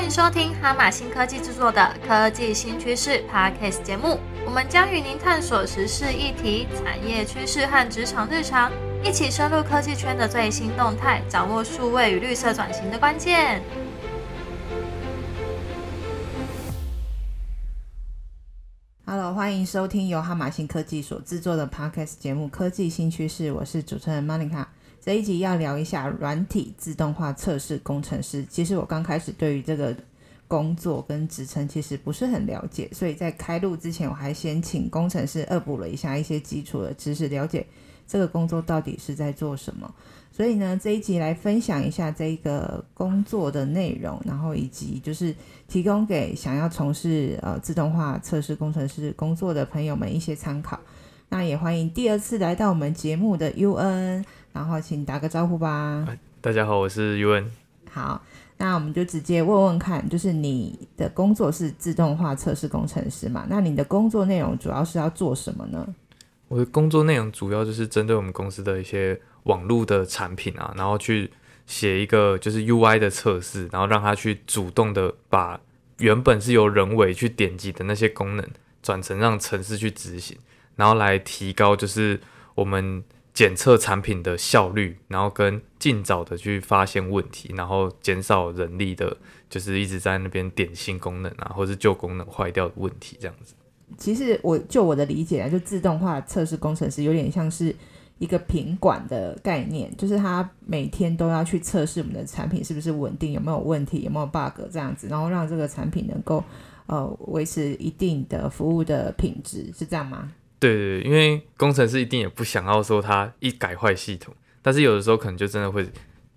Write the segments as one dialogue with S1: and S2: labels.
S1: 欢迎收听哈马新科技制作的科技新趋势 Podcast 节目。我们将与您探索时事议题、产业趋势和职场日常，一起深入科技圈的最新动态，掌握数位与绿色转型的关键。
S2: Hello，欢迎收听由哈马新科技所制作的 Podcast 节目《科技新趋势》，我是主持人 Monica。这一集要聊一下软体自动化测试工程师。其实我刚开始对于这个工作跟职称其实不是很了解，所以在开录之前，我还先请工程师恶补了一下一些基础的知识，了解这个工作到底是在做什么。所以呢，这一集来分享一下这个工作的内容，然后以及就是提供给想要从事呃自动化测试工程师工作的朋友们一些参考。那也欢迎第二次来到我们节目的 UN。然后，请打个招呼吧。
S3: 大家好，我是 UN。
S2: 好，那我们就直接问问看，就是你的工作是自动化测试工程师嘛？那你的工作内容主要是要做什么呢？
S3: 我的工作内容主要就是针对我们公司的一些网络的产品啊，然后去写一个就是 UI 的测试，然后让它去主动的把原本是由人为去点击的那些功能，转成让程式去执行，然后来提高就是我们。检测产品的效率，然后跟尽早的去发现问题，然后减少人力的，就是一直在那边点新功能啊，或是旧功能坏掉的问题这样子。
S2: 其实我就我的理解啊，就自动化测试工程师有点像是一个品管的概念，就是他每天都要去测试我们的产品是不是稳定，有没有问题，有没有 bug 这样子，然后让这个产品能够呃维持一定的服务的品质，是这样吗？
S3: 对对，因为工程师一定也不想要说他一改坏系统，但是有的时候可能就真的会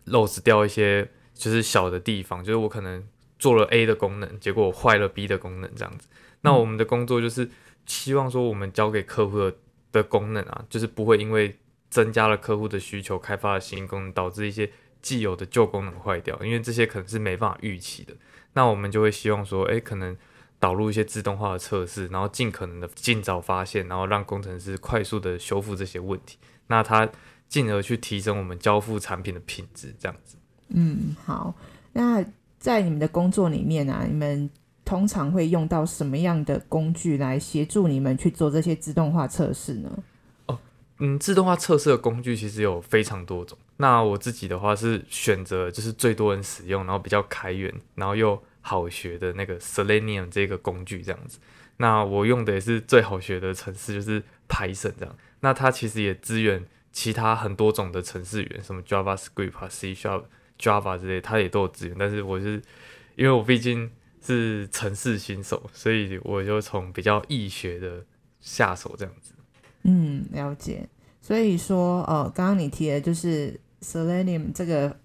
S3: 漏失掉一些就是小的地方，就是我可能做了 A 的功能，结果我坏了 B 的功能这样子。那我们的工作就是希望说我们交给客户的的功能啊，就是不会因为增加了客户的需求，开发了新功能，导致一些既有的旧功能坏掉，因为这些可能是没办法预期的。那我们就会希望说，哎，可能。导入一些自动化的测试，然后尽可能的尽早发现，然后让工程师快速的修复这些问题，那它进而去提升我们交付产品的品质，这样子。
S2: 嗯，好。那在你们的工作里面啊，你们通常会用到什么样的工具来协助你们去做这些自动化测试呢？
S3: 哦，嗯，自动化测试的工具其实有非常多种。那我自己的话是选择就是最多人使用，然后比较开源，然后又。好学的那个 Selenium 这个工具这样子，那我用的也是最好学的程式，就是 Python 这样。那它其实也支援其他很多种的程式语言，什么 JavaScript、C Sharp、Java 之类，它也都有支援。但是我是因为我毕竟是程式新手，所以我就从比较易学的下手这样子。
S2: 嗯，了解。所以说，呃，刚刚你提的就是 Selenium 这个，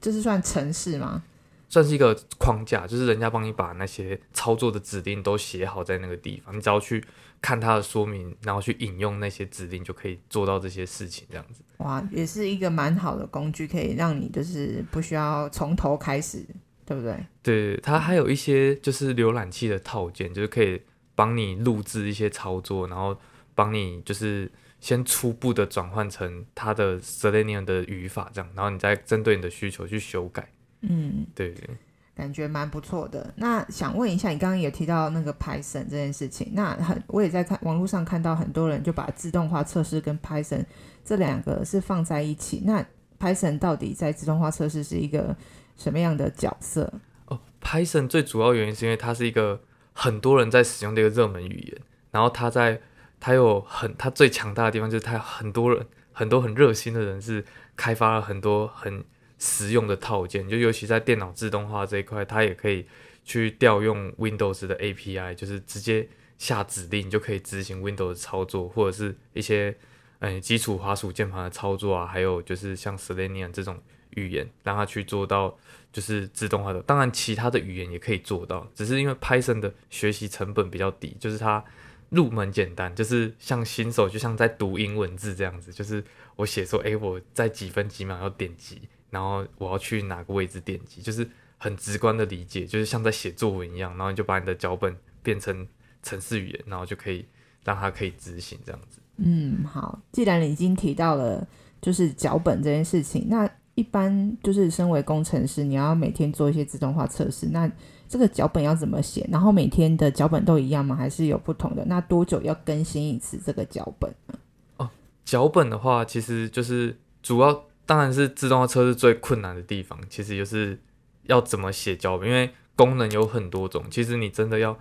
S2: 就是算程式吗？
S3: 算是一个框架，就是人家帮你把那些操作的指令都写好在那个地方，你只要去看它的说明，然后去引用那些指令，就可以做到这些事情。这样子，
S2: 哇，也是一个蛮好的工具，可以让你就是不需要从头开始，对不对？
S3: 对，它还有一些就是浏览器的套件，就是可以帮你录制一些操作，然后帮你就是先初步的转换成它的 Selenium 的语法，这样，然后你再针对你的需求去修改。嗯，对对，
S2: 感觉蛮不错的。那想问一下，你刚刚也提到那个 Python 这件事情，那很我也在看网络上看到很多人就把自动化测试跟 Python 这两个是放在一起。那 Python 到底在自动化测试是一个什么样的角色？
S3: 哦，Python 最主要原因是因为它是一个很多人在使用的一个热门语言，然后它在它有很它最强大的地方就是它很多人很多很热心的人是开发了很多很。实用的套件，就尤其在电脑自动化这一块，它也可以去调用 Windows 的 API，就是直接下指令就可以执行 Windows 操作，或者是一些嗯基础滑鼠键盘的操作啊，还有就是像 Selenium 这种语言，让它去做到就是自动化的。当然，其他的语言也可以做到，只是因为 Python 的学习成本比较低，就是它入门简单，就是像新手就像在读英文字这样子，就是我写说，诶，我在几分几秒要点击。然后我要去哪个位置点击，就是很直观的理解，就是像在写作文一样。然后你就把你的脚本变成程式语言，然后就可以让它可以执行这样子。
S2: 嗯，好。既然你已经提到了就是脚本这件事情，那一般就是身为工程师，你要每天做一些自动化测试，那这个脚本要怎么写？然后每天的脚本都一样吗？还是有不同的？那多久要更新一次这个脚本呢？
S3: 哦脚本的话，其实就是主要当然是自动化测试最困难的地方，其实就是要怎么写脚本，因为功能有很多种，其实你真的要，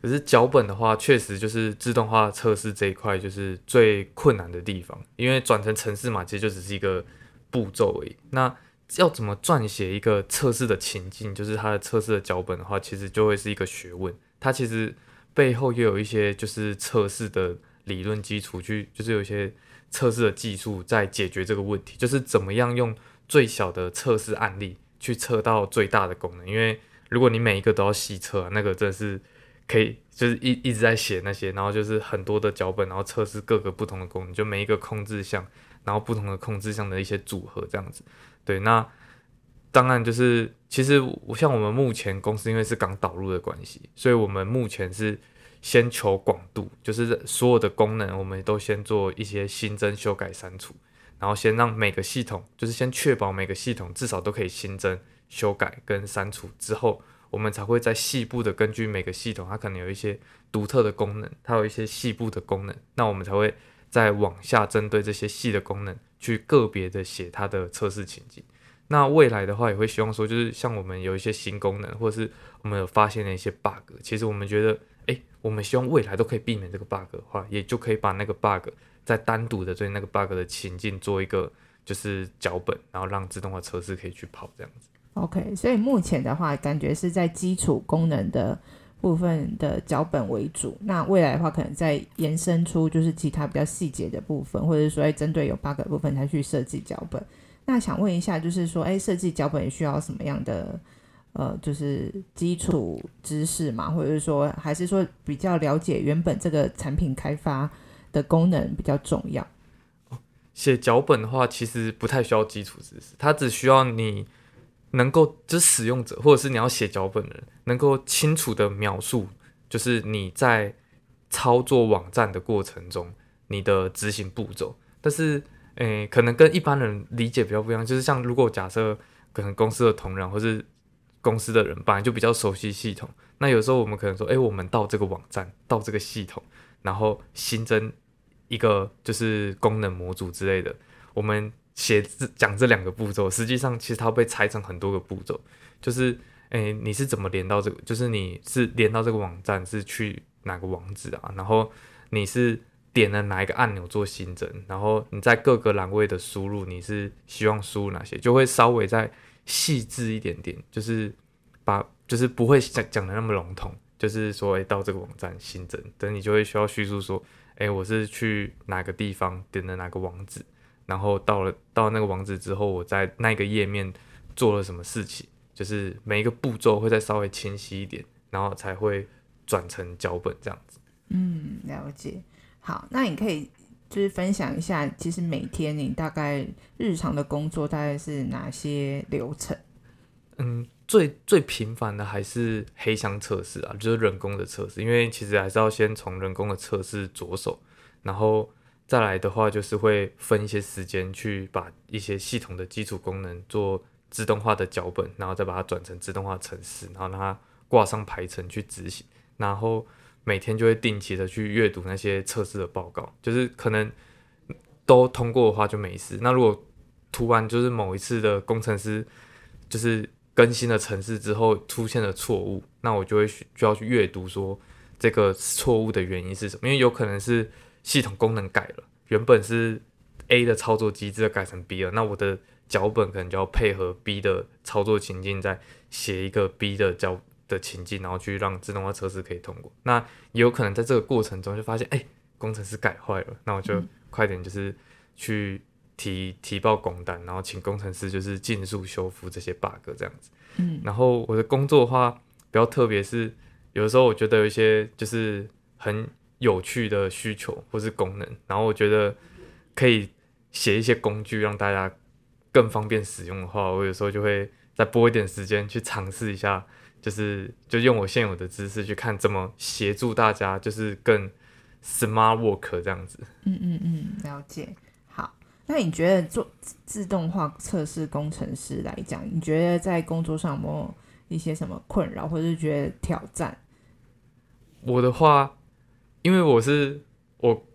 S3: 可是脚本的话，确实就是自动化测试这一块就是最困难的地方，因为转成程式码其实就只是一个步骤而已。那要怎么撰写一个测试的情境，就是它的测试的脚本的话，其实就会是一个学问。它其实背后又有一些就是测试的理论基础，去就是有一些。测试的技术在解决这个问题，就是怎么样用最小的测试案例去测到最大的功能。因为如果你每一个都要细测，那个真的是可以就是一一直在写那些，然后就是很多的脚本，然后测试各个不同的功能，就每一个控制项，然后不同的控制项的一些组合这样子。对，那当然就是其实我像我们目前公司因为是刚导入的关系，所以我们目前是。先求广度，就是所有的功能，我们都先做一些新增、修改、删除，然后先让每个系统，就是先确保每个系统至少都可以新增、修改跟删除之后，我们才会在细部的根据每个系统，它可能有一些独特的功能，它有一些细部的功能，那我们才会再往下针对这些细的功能去个别的写它的测试情景。那未来的话，也会希望说，就是像我们有一些新功能，或者是我们有发现的一些 bug，其实我们觉得。诶，我们希望未来都可以避免这个 bug 的话，也就可以把那个 bug 再单独的对那个 bug 的情境做一个就是脚本，然后让自动化测试可以去跑这样子。
S2: OK，所以目前的话，感觉是在基础功能的部分的脚本为主。那未来的话，可能再延伸出就是其他比较细节的部分，或者说针对有 bug 的部分才去设计脚本。那想问一下，就是说，哎，设计脚本需要什么样的？呃，就是基础知识嘛，或者是说，还是说比较了解原本这个产品开发的功能比较重要。
S3: 写脚本的话，其实不太需要基础知识，它只需要你能够，就是使用者或者是你要写脚本的人，能够清楚的描述，就是你在操作网站的过程中，你的执行步骤。但是，诶，可能跟一般人理解比较不一样，就是像如果假设可能公司的同仁或是公司的人本来就比较熟悉系统，那有时候我们可能说，哎，我们到这个网站，到这个系统，然后新增一个就是功能模组之类的，我们写字讲这两个步骤，实际上其实它被拆成很多个步骤，就是，哎，你是怎么连到这个？就是你是连到这个网站是去哪个网址啊？然后你是点了哪一个按钮做新增？然后你在各个栏位的输入，你是希望输入哪些？就会稍微在。细致一点点，就是把就是不会讲讲的那么笼统，就是说，哎，到这个网站新增，等你就会需要叙述说，哎，我是去哪个地方点的哪个网址，然后到了到那个网址之后，我在那个页面做了什么事情，就是每一个步骤会再稍微清晰一点，然后才会转成脚本这样子。
S2: 嗯，了解。好，那你可以。就是分享一下，其实每天你大概日常的工作大概是哪些流程？
S3: 嗯，最最频繁的还是黑箱测试啊，就是人工的测试，因为其实还是要先从人工的测试着手，然后再来的话就是会分一些时间去把一些系统的基础功能做自动化的脚本，然后再把它转成自动化程式，然后让它挂上排程去执行，然后。每天就会定期的去阅读那些测试的报告，就是可能都通过的话就没事。那如果突然就是某一次的工程师就是更新了程式之后出现了错误，那我就会需就要去阅读说这个错误的原因是什么？因为有可能是系统功能改了，原本是 A 的操作机制改成 B 了，那我的脚本可能就要配合 B 的操作情境，再写一个 B 的脚。的情境，然后去让自动化测试可以通过。那也有可能在这个过程中就发现，哎，工程师改坏了，那我就快点就是去提提报工单，然后请工程师就是尽速修复这些 bug 这样子。嗯，然后我的工作的话比较特别，是有的时候我觉得有一些就是很有趣的需求或是功能，然后我觉得可以写一些工具让大家更方便使用的话，我有时候就会再拨一点时间去尝试一下。就是就用我现有的知识去看怎么协助大家，就是更 smart work 这样子。
S2: 嗯嗯嗯，了解。好，那你觉得做自动化测试工程师来讲，你觉得在工作上有没有一些什么困扰，或者是觉得挑战？
S3: 我的话，因为我是我，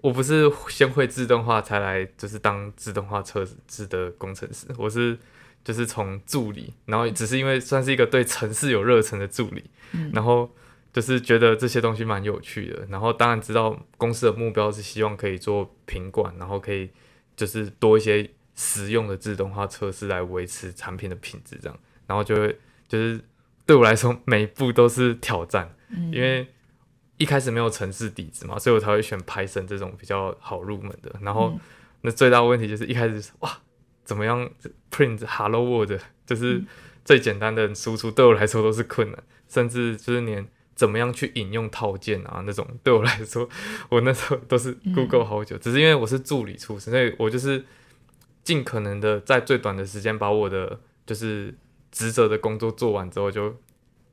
S3: 我不是先会自动化才来，就是当自动化测试的工程师。我是就是从助理，然后只是因为算是一个对城市有热忱的助理，然后就是觉得这些东西蛮有趣的。然后当然知道公司的目标是希望可以做品管，然后可以就是多一些实用的自动化测试来维持产品的品质，这样。然后就会就是对我来说，每一步都是挑战。因为一开始没有城市底子嘛，所以我才会选 Python 这种比较好入门的。然后那最大问题就是一开始哇，怎么样 print Hello World 就是最简单的输出，对我来说都是困难。甚至就是连怎么样去引用套件啊那种，对我来说，我那时候都是 Google 好久。只是因为我是助理出身，所以我就是尽可能的在最短的时间把我的就是职责的工作做完之后就。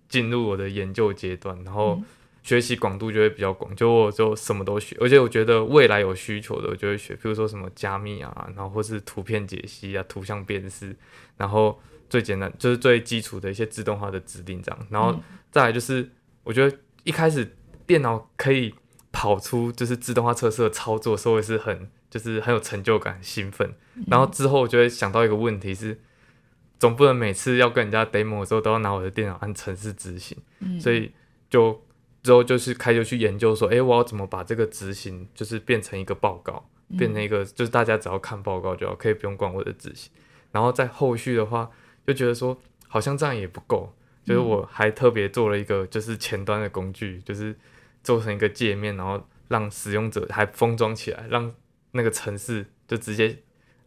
S3: 进入我的研究阶段，然后学习广度就会比较广，就我就什么都学，而且我觉得未来有需求的，我就会学，比如说什么加密啊，然后或是图片解析啊、图像辨识，然后最简单就是最基础的一些自动化的指令这样，然后再来就是我觉得一开始电脑可以跑出就是自动化测试的操作，所以是很就是很有成就感、兴奋，然后之后我就会想到一个问题是。总不能每次要跟人家 demo 的时候都要拿我的电脑按程式执行，所以就之后就是开就去研究说，哎，我要怎么把这个执行就是变成一个报告，变成一个就是大家只要看报告就好，可以不用管我的执行。然后在后续的话，就觉得说好像这样也不够，就是我还特别做了一个就是前端的工具，就是做成一个界面，然后让使用者还封装起来，让那个城市就直接。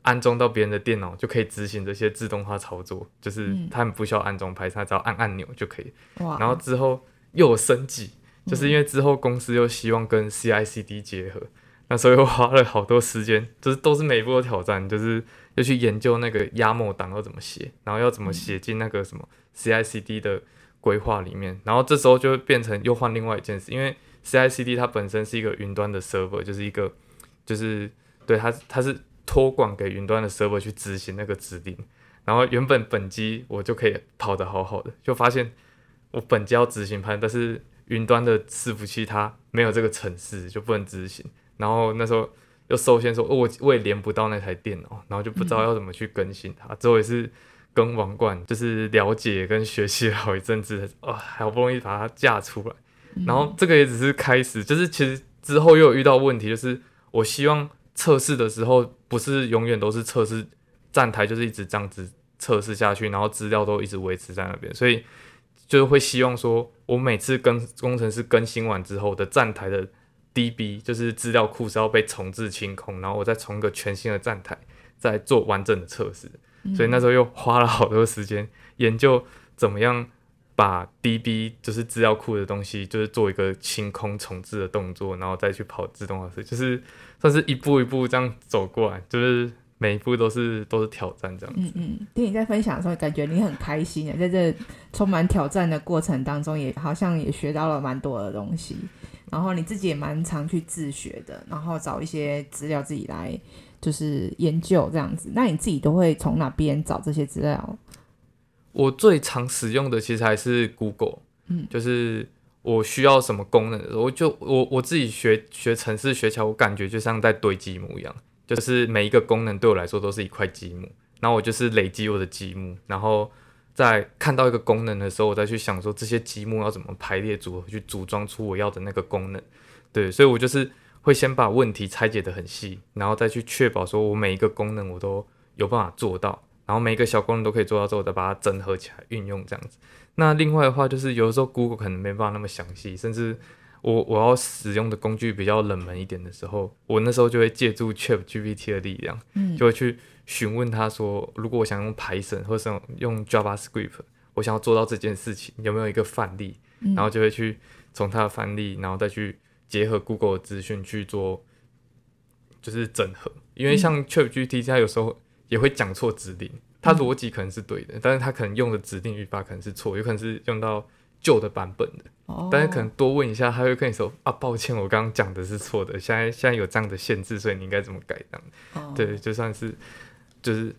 S3: 安装到别人的电脑就可以执行这些自动化操作，就是他们不需要安装排他只要按按钮就可以。然后之后又有升级，就是因为之后公司又希望跟 CI/CD 结合，那所以我花了好多时间，就是都是每一步都挑战，就是要去研究那个压模档要怎么写，然后要怎么写进那个什么 CI/CD 的规划里面。然后这时候就会变成又换另外一件事，因为 CI/CD 它本身是一个云端的 server，就是一个就是对它它是。托管给云端的 server 去执行那个指令，然后原本本机我就可以跑得好好的，就发现我本机要执行盘，但是云端的伺服器它没有这个程式，就不能执行。然后那时候又受限说，我我也连不到那台电脑，然后就不知道要怎么去更新它。之后也是跟王冠就是了解跟学习了好一阵子，啊，好不容易把它架出来。然后这个也只是开始，就是其实之后又有遇到问题，就是我希望。测试的时候不是永远都是测试站台，就是一直这样子测试下去，然后资料都一直维持在那边，所以就是会希望说，我每次跟工程师更新完之后的站台的 DB 就是资料库是要被重置清空，然后我再重个全新的站台，再做完整的测试，所以那时候又花了好多时间研究怎么样。把 DB 就是资料库的东西，就是做一个清空重置的动作，然后再去跑自动化式，就是算是一步一步这样走过来，就是每一步都是都是挑战这样子。
S2: 嗯嗯，听你在分享的时候，感觉你很开心啊，在这充满挑战的过程当中，也好像也学到了蛮多的东西。然后你自己也蛮常去自学的，然后找一些资料自己来就是研究这样子。那你自己都会从哪边找这些资料？
S3: 我最常使用的其实还是 Google，嗯，就是我需要什么功能的时候，就我我自己学学城市学起来，我感觉就像在堆积木一样，就是每一个功能对我来说都是一块积木，然后我就是累积我的积木，然后在看到一个功能的时候，我再去想说这些积木要怎么排列组合去组装出我要的那个功能，对，所以我就是会先把问题拆解的很细，然后再去确保说我每一个功能我都有办法做到。然后每一个小功能都可以做到之后，再把它整合起来运用这样子。那另外的话，就是有的时候 Google 可能没办法那么详细，甚至我我要使用的工具比较冷门一点的时候，我那时候就会借助 ChatGPT 的力量，就会去询问他说，如果我想用 Python 或者用 JavaScript，我想要做到这件事情，有没有一个范例？然后就会去从他的范例，然后再去结合 Google 的资讯去做，就是整合。因为像 ChatGPT 它有时候。也会讲错指令，它逻辑可能是对的，但是它可能用的指令语法可能是错，有可能是用到旧的版本的，
S2: 哦，
S3: 但是可能多问一下，他会跟你说啊，抱歉，我刚刚讲的是错的，现在现在有这样的限制，所以你应该怎么改这样。
S2: 哦。
S3: 对，就算是就是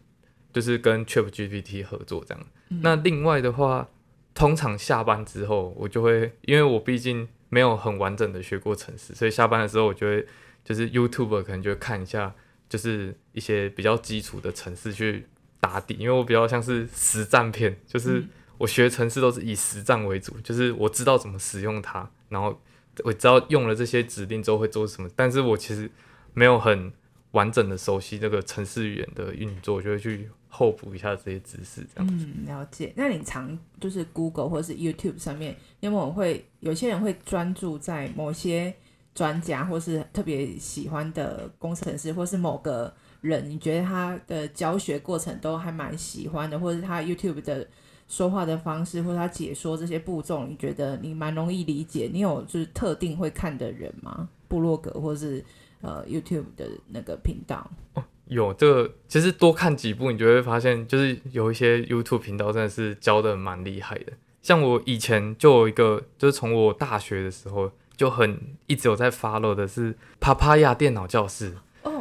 S3: 就是跟 Chat GPT 合作这样。
S2: 嗯。
S3: 那另外的话，通常下班之后，我就会因为我毕竟没有很完整的学过程式，所以下班的时候我就会就是 YouTube 可能就会看一下，就是一些比较基础的程式去打底，因为我比较像是实战片，就是
S2: 嗯
S3: 我学程式都是以实战为主，就是我知道怎么使用它，然后我知道用了这些指令之后会做什么，但是我其实没有很完整的熟悉这个程式语言的运作，就会去后补一下这些知识，这样。
S2: 嗯，了解。那你常就是 Google 或是 YouTube 上面，因为我会有些人会专注在某些专家或是特别喜欢的工程师，或是某个人，你觉得他的教学过程都还蛮喜欢的，或者是他 YouTube 的说话的方式，或者他解说这些步骤，你觉得你蛮容易理解？你有就是特定会看的人吗？部落格或是呃 YouTube 的那个频道？
S3: 哦有这个，其实多看几部，你就会发现，就是有一些 YouTube 频道真的是教的蛮厉害的。像我以前就有一个，就是从我大学的时候就很一直有在 follow 的是帕帕亚电脑教室，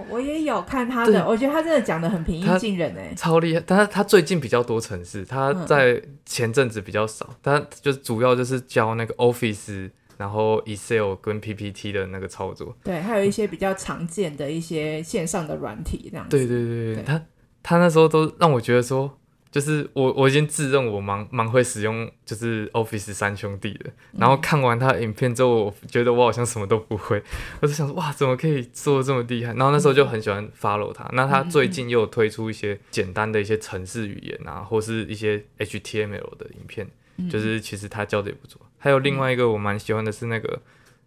S2: 我也有看他的，我觉得他真的讲的很平易近人哎。
S3: 超厉害。但是他最近比较多城市，他
S2: 嗯
S3: 在前阵子比较少，他就是主要就是教那个 Office，然后 Excel 跟 PPT 的那个操作。
S2: 对，还有一些比较常见的一些线上的软体这样子。
S3: 对对对
S2: 对
S3: 对，他他那时候都让我觉得说，就是我我已经自认我蛮蛮会使用就是 Office 三兄弟的，然后看完他的影片之后，我觉得我好像什么都不会，我就想说哇，怎么可以做的这么厉害？然后那时候就很喜欢 follow 他。那他最近又有推出一些简单的一些程式语言啊，或是一些 HTML 的影片，
S2: 嗯
S3: 就是其实他教的也不错。还有另外一个我蛮喜欢的是那个，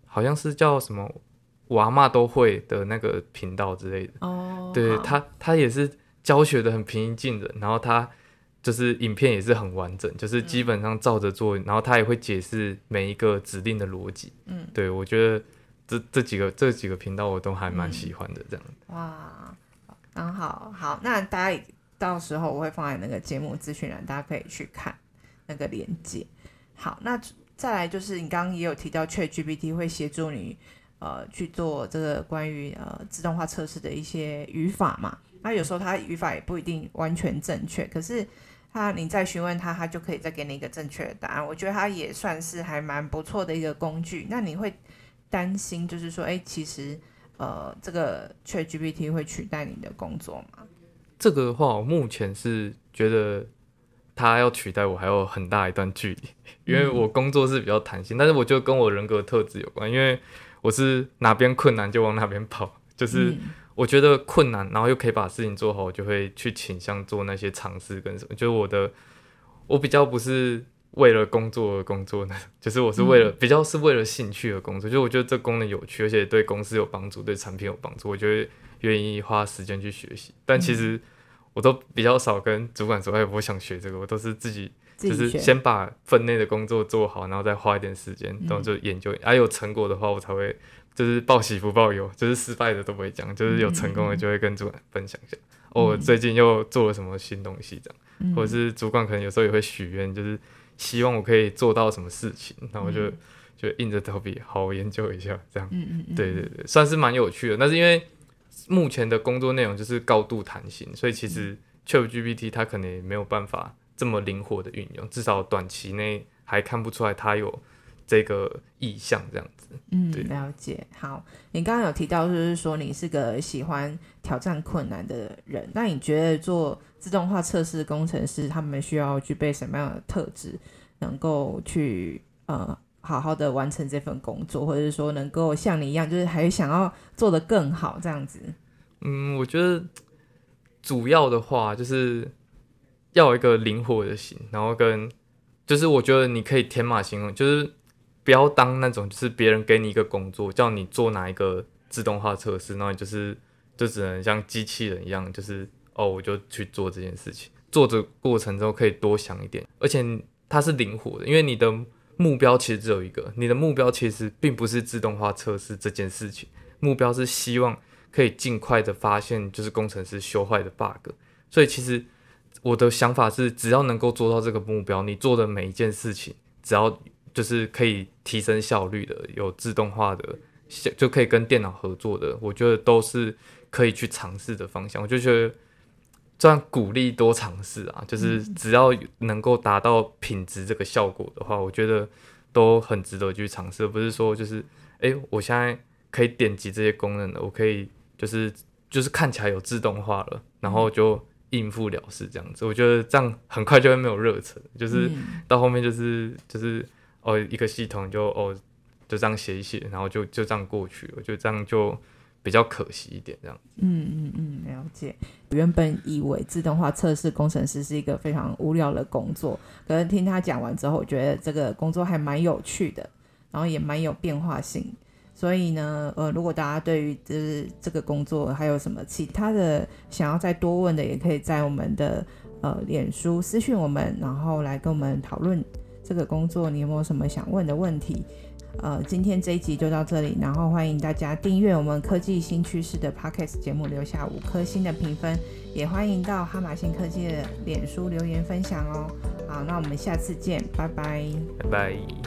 S3: 好像是叫什么我阿嬷都会的那个频道之类的。
S2: 哦，
S3: 对他，他也是教学的很平易近人，然后他就是影片也是很完整，就是基本上照着做，然后他也会解释每一个指令的逻辑。
S2: 嗯，
S3: 对我觉得这这几个这几个频道我都还蛮喜欢的，这样。
S2: 哇，刚好好，那大家到时候我会放在那个节目资讯栏，大家可以去看那个链接。好，那再来就是你刚刚也有提到 Chat GPT 会协助你呃去做这个关于呃自动化测试的一些语法嘛。那有时候它语法也不一定完全正确，可是它你再询问他，他就可以再给你一个正确的答案。我觉得他也算是还蛮不错的一个工具。那你会担心就是说，哎，其实呃这个 Chat GPT 会取代你的工作吗？
S3: 这个的话，我目前是觉得他要取代我还有很大一段距离，因为我工作是比较弹性，但是我就跟我人格特质有关，因为我是哪边困难就往哪边跑，就是。
S2: 嗯
S3: 我觉得困难，然后又可以把事情做好，我就会去倾向做那些尝试跟什么。就是我的，我比较不是为了工作而工作呢，就是我是为了、比较是为了兴趣而工作。就我觉得这功能有趣，而且对公司有帮助，对产品有帮助，我就会愿意花时间去学习。但其实我都比较少跟主管说，哎，我想学这个，我都是自己就是先把分内的工作做好，然后再花一点时间，然后就研究。啊，有成果的话，我才会就是报喜不报忧，就是失败的都不会讲，就是有成功的就会跟主管分享一下。哦，我最近又做了什么新东西这样，
S2: 嗯
S3: 或者是主管可能有时候也会许愿，就是希望我可以做到什么事情，然后我就、就硬着头皮好好研究一下这样。
S2: 嗯嗯嗯，
S3: 对对对，算是蛮有趣的。但是因为目前的工作内容就是高度弹性，所以其实 ChatGPT 它可能也没有办法这么灵活的运用，至少短期内还看不出来他有这个意向这样子。
S2: 嗯
S3: 对，
S2: 了解。好，你刚刚有提到，就是说你是个喜欢挑战困难的人。那你觉得做自动化测试工程师，他们需要具备什么样的特质，能够去呃好好的完成这份工作，或者是说能够像你一样，就是还想要做得更好这样子？
S3: 嗯，我觉得主要的话就是要一个灵活的心，然后跟就是我觉得你可以天马行空，就是不要当那种就是别人给你一个工作，叫你做哪一个自动化测试，那你就是就只能像机器人一样，就是哦我就去做这件事情，做的过程中可以多想一点，而且它是灵活的，因为你的目标其实只有一个，你的目标其实并不是自动化测试这件事情，目标是希望。可以尽快的发现就是工程师修坏的 bug，所以其实我的想法是，只要能够做到这个目标，你做的每一件事情，只要就是可以提升效率的，有自动化的，就可以跟电脑合作的，我觉得都是可以去尝试的方向。我就觉得这样鼓励多尝试啊，就是只要能够达到品质这个效果的话，我觉得都很值得去尝试。不是说就是哎，我现在可以点击这些功能了，我可以就是就是看起来有自动化了，然后就。应付了事这样子，我觉得这样很快就会没有热忱，就是到后面就是就是哦一个系统就哦就这样写一写，然后就就这样过去，我觉得这样就比较可惜一点这样。
S2: 嗯嗯嗯，了解。原本以为自动化测试工程师是一个非常无聊的工作，可是听他讲完之后，我觉得这个工作还蛮有趣的，然后也蛮有变化性。所以呢，呃，如果大家对于这这个工作还有什么其他的想要再多问的，也可以在我们的呃脸书私讯我们，然后来跟我们讨论这个工作，你有没有什么想问的问题？呃，今天这一集就到这里，然后欢迎大家订阅我们科技新趋势的 Podcast 节目，留下五颗星的评分，也欢迎到哈马新科技的脸书留言分享哦。好，那我们下次见，拜拜，
S3: 拜拜。